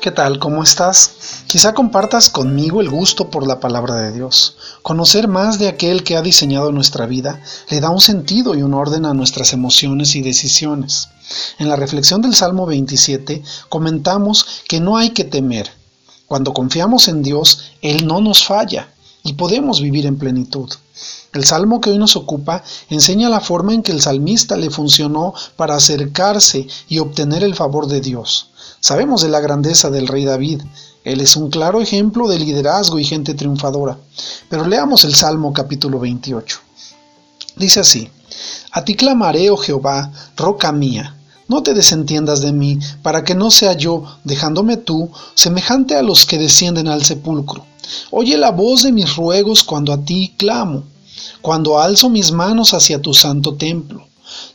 ¿Qué tal? ¿Cómo estás? Quizá compartas conmigo el gusto por la palabra de Dios. Conocer más de aquel que ha diseñado nuestra vida le da un sentido y un orden a nuestras emociones y decisiones. En la reflexión del Salmo 27 comentamos que no hay que temer. Cuando confiamos en Dios, Él no nos falla y podemos vivir en plenitud. El salmo que hoy nos ocupa enseña la forma en que el salmista le funcionó para acercarse y obtener el favor de Dios. Sabemos de la grandeza del rey David. Él es un claro ejemplo de liderazgo y gente triunfadora. Pero leamos el Salmo capítulo 28. Dice así, A ti clamaré, oh Jehová, roca mía. No te desentiendas de mí, para que no sea yo, dejándome tú, semejante a los que descienden al sepulcro. Oye la voz de mis ruegos cuando a ti clamo, cuando alzo mis manos hacia tu santo templo.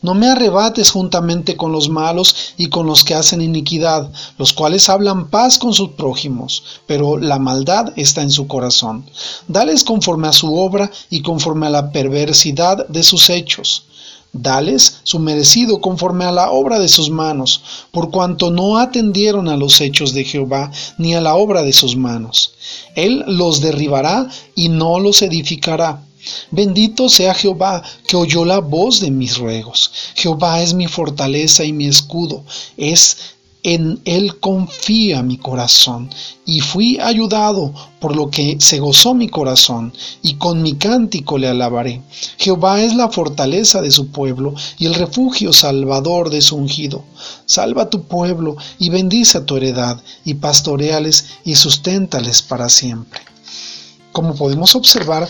No me arrebates juntamente con los malos y con los que hacen iniquidad, los cuales hablan paz con sus prójimos, pero la maldad está en su corazón. Dales conforme a su obra y conforme a la perversidad de sus hechos. Dales su merecido conforme a la obra de sus manos, por cuanto no atendieron a los hechos de Jehová ni a la obra de sus manos. Él los derribará y no los edificará Bendito sea Jehová, que oyó la voz de mis ruegos. Jehová es mi fortaleza y mi escudo. Es en él confía mi corazón, y fui ayudado, por lo que se gozó mi corazón, y con mi cántico le alabaré. Jehová es la fortaleza de su pueblo, y el refugio salvador de su ungido. Salva tu pueblo, y bendice a tu heredad, y pastoreales, y susténtales para siempre. Como podemos observar,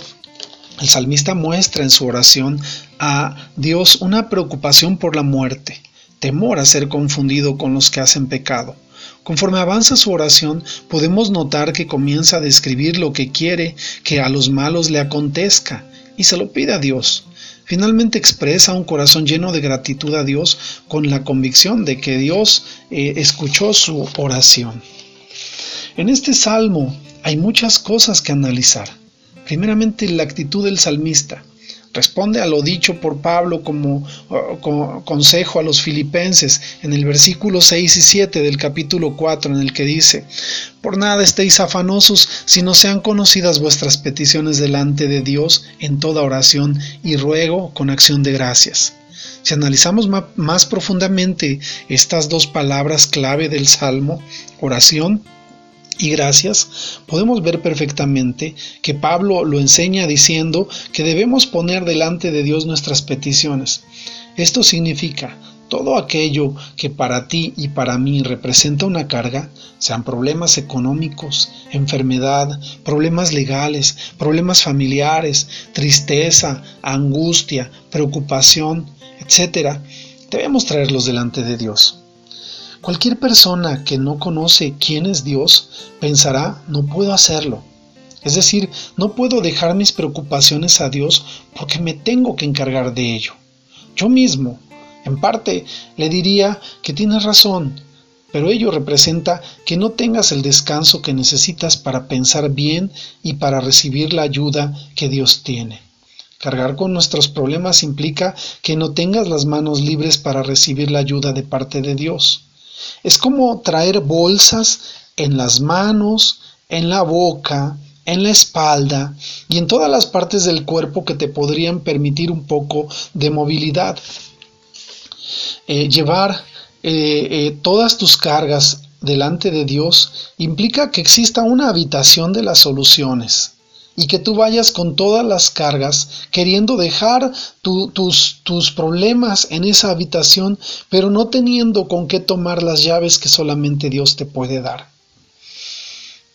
el salmista muestra en su oración a Dios una preocupación por la muerte, temor a ser confundido con los que hacen pecado. Conforme avanza su oración, podemos notar que comienza a describir lo que quiere que a los malos le acontezca y se lo pide a Dios. Finalmente expresa un corazón lleno de gratitud a Dios con la convicción de que Dios eh, escuchó su oración. En este salmo hay muchas cosas que analizar. Primeramente, la actitud del salmista. Responde a lo dicho por Pablo como, consejo a los filipenses en el versículo 6 y 7 del capítulo 4 en el que dice, Por nada estéis afanosos, si no sean conocidas vuestras peticiones delante de Dios en toda oración y ruego con acción de gracias. Si analizamos más profundamente estas dos palabras clave del Salmo, oración y gracias, podemos ver perfectamente que Pablo lo enseña diciendo que debemos poner delante de Dios nuestras peticiones. Esto significa todo aquello que para ti y para mí representa una carga, sean problemas económicos, enfermedad, problemas legales, problemas familiares, tristeza, angustia, preocupación, etc., debemos traerlos delante de Dios. Cualquier persona que no conoce quién es Dios pensará, no puedo hacerlo. Es decir, no puedo dejar mis preocupaciones a Dios porque me tengo que encargar de ello. Yo mismo, en parte, le diría que tienes razón, pero ello representa que no tengas el descanso que necesitas para pensar bien y para recibir la ayuda que Dios tiene. Cargar con nuestros problemas implica que no tengas las manos libres para recibir la ayuda de parte de Dios. Es como traer bolsas en las manos, en la boca, en la espalda y en todas las partes del cuerpo que te podrían permitir un poco de movilidad. Eh, llevar eh, eh, todas tus cargas delante de Dios implica que exista una habitación de las soluciones y que tú vayas con todas las cargas queriendo dejar tus, tus problemas en esa habitación, pero no teniendo con qué tomar las llaves que solamente Dios te puede dar.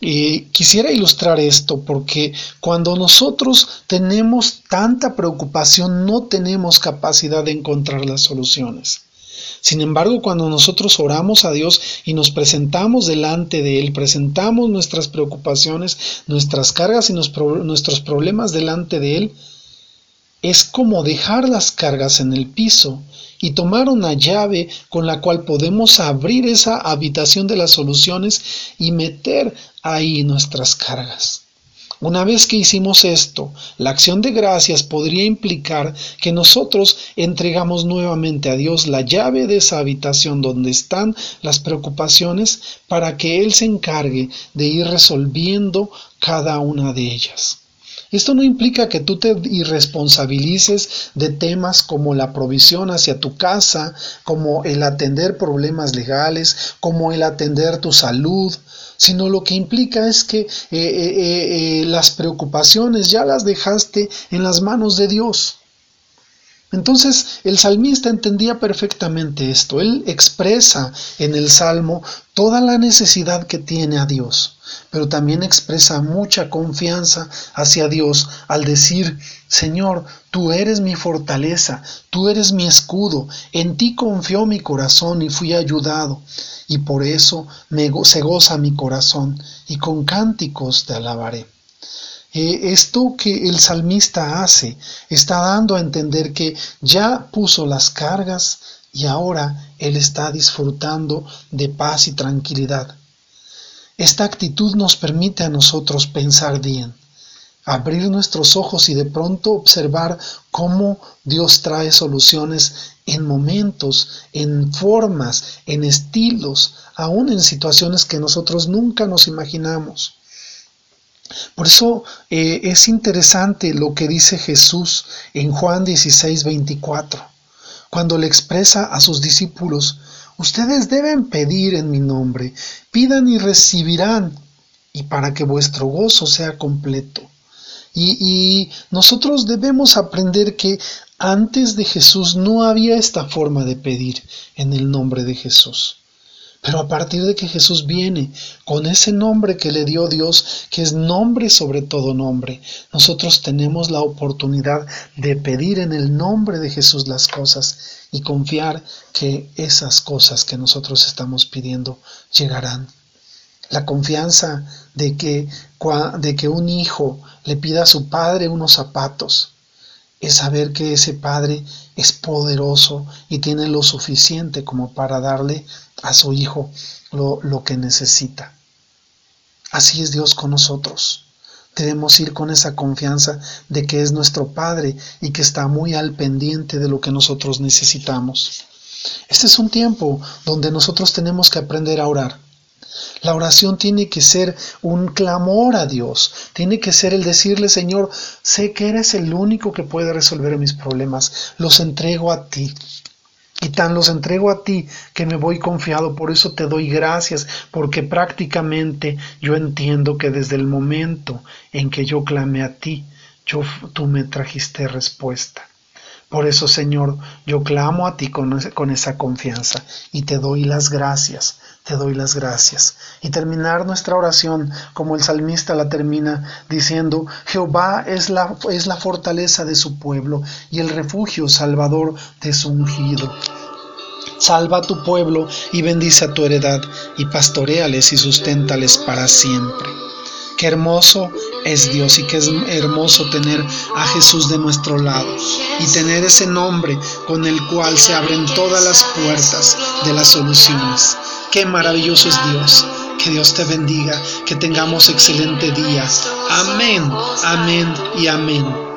Y quisiera ilustrar esto porque cuando nosotros tenemos tanta preocupación no tenemos capacidad de encontrar las soluciones. Sin embargo, cuando nosotros oramos a Dios y nos presentamos delante de Él, presentamos nuestras preocupaciones, nuestras cargas y nuestros problemas delante de Él, es como dejar las cargas en el piso y tomar una llave con la cual podemos abrir esa habitación de las soluciones y meter ahí nuestras cargas. Una vez que hicimos esto, la acción de gracias podría implicar que nosotros entregamos nuevamente a Dios la llave de esa habitación donde están las preocupaciones para que Él se encargue de ir resolviendo cada una de ellas. Esto no implica que tú te irresponsabilices de temas como la provisión hacia tu casa, como el atender problemas legales, como el atender tu salud, sino lo que implica es que eh, eh, eh, las preocupaciones ya las dejaste en las manos de Dios. Entonces el salmista entendía perfectamente esto. Él expresa en el salmo toda la necesidad que tiene a Dios, pero también expresa mucha confianza hacia Dios al decir, Señor, tú eres mi fortaleza, tú eres mi escudo, en ti confió mi corazón y fui ayudado, y por eso se goza mi corazón, y con cánticos te alabaré. Eh, esto que el salmista hace está dando a entender que ya puso las cargas y ahora él está disfrutando de paz y tranquilidad. Esta actitud nos permite a nosotros pensar bien, abrir nuestros ojos y de pronto observar cómo Dios trae soluciones en momentos, en formas, en estilos, aún en situaciones que nosotros nunca nos imaginamos. Por eso eh, es interesante lo que dice Jesús en Juan 16, 24, cuando le expresa a sus discípulos, ustedes deben pedir en mi nombre, pidan y recibirán, y para que vuestro gozo sea completo. Y, y nosotros debemos aprender que antes de Jesús no había esta forma de pedir en el nombre de Jesús. Pero a partir de que Jesús viene con ese nombre que le dio Dios, que es nombre sobre todo nombre, nosotros tenemos la oportunidad de pedir en el nombre de Jesús las cosas y confiar que esas cosas que nosotros estamos pidiendo llegarán. La confianza de que, de que un hijo le pida a su padre unos zapatos es saber que ese padre es poderoso y tiene lo suficiente como para darle a su Hijo lo, lo que necesita. Así es Dios con nosotros. Debemos ir con esa confianza de que es nuestro Padre y que está muy al pendiente de lo que nosotros necesitamos. Este es un tiempo donde nosotros tenemos que aprender a orar. La oración tiene que ser un clamor a Dios, tiene que ser el decirle, Señor, sé que eres el único que puede resolver mis problemas, los entrego a ti. Y tan los entrego a ti que me voy confiado, por eso te doy gracias, porque prácticamente yo entiendo que desde el momento en que yo clame a ti, yo, tú me trajiste respuesta. Por eso, Señor, yo clamo a ti con, esa confianza y te doy las gracias, te doy las gracias. Y terminar nuestra oración como el salmista la termina diciendo, Jehová es la, es la fortaleza de su pueblo y el refugio salvador de su ungido. Salva a tu pueblo y bendice a tu heredad y pastoreales y susténtales para siempre. Qué hermoso es Dios y qué es hermoso tener a Jesús de nuestro lado y tener ese nombre con el cual se abren todas las puertas de las soluciones. Qué maravilloso es Dios. Que Dios te bendiga, que tengamos excelente día. Amén, amén y amén.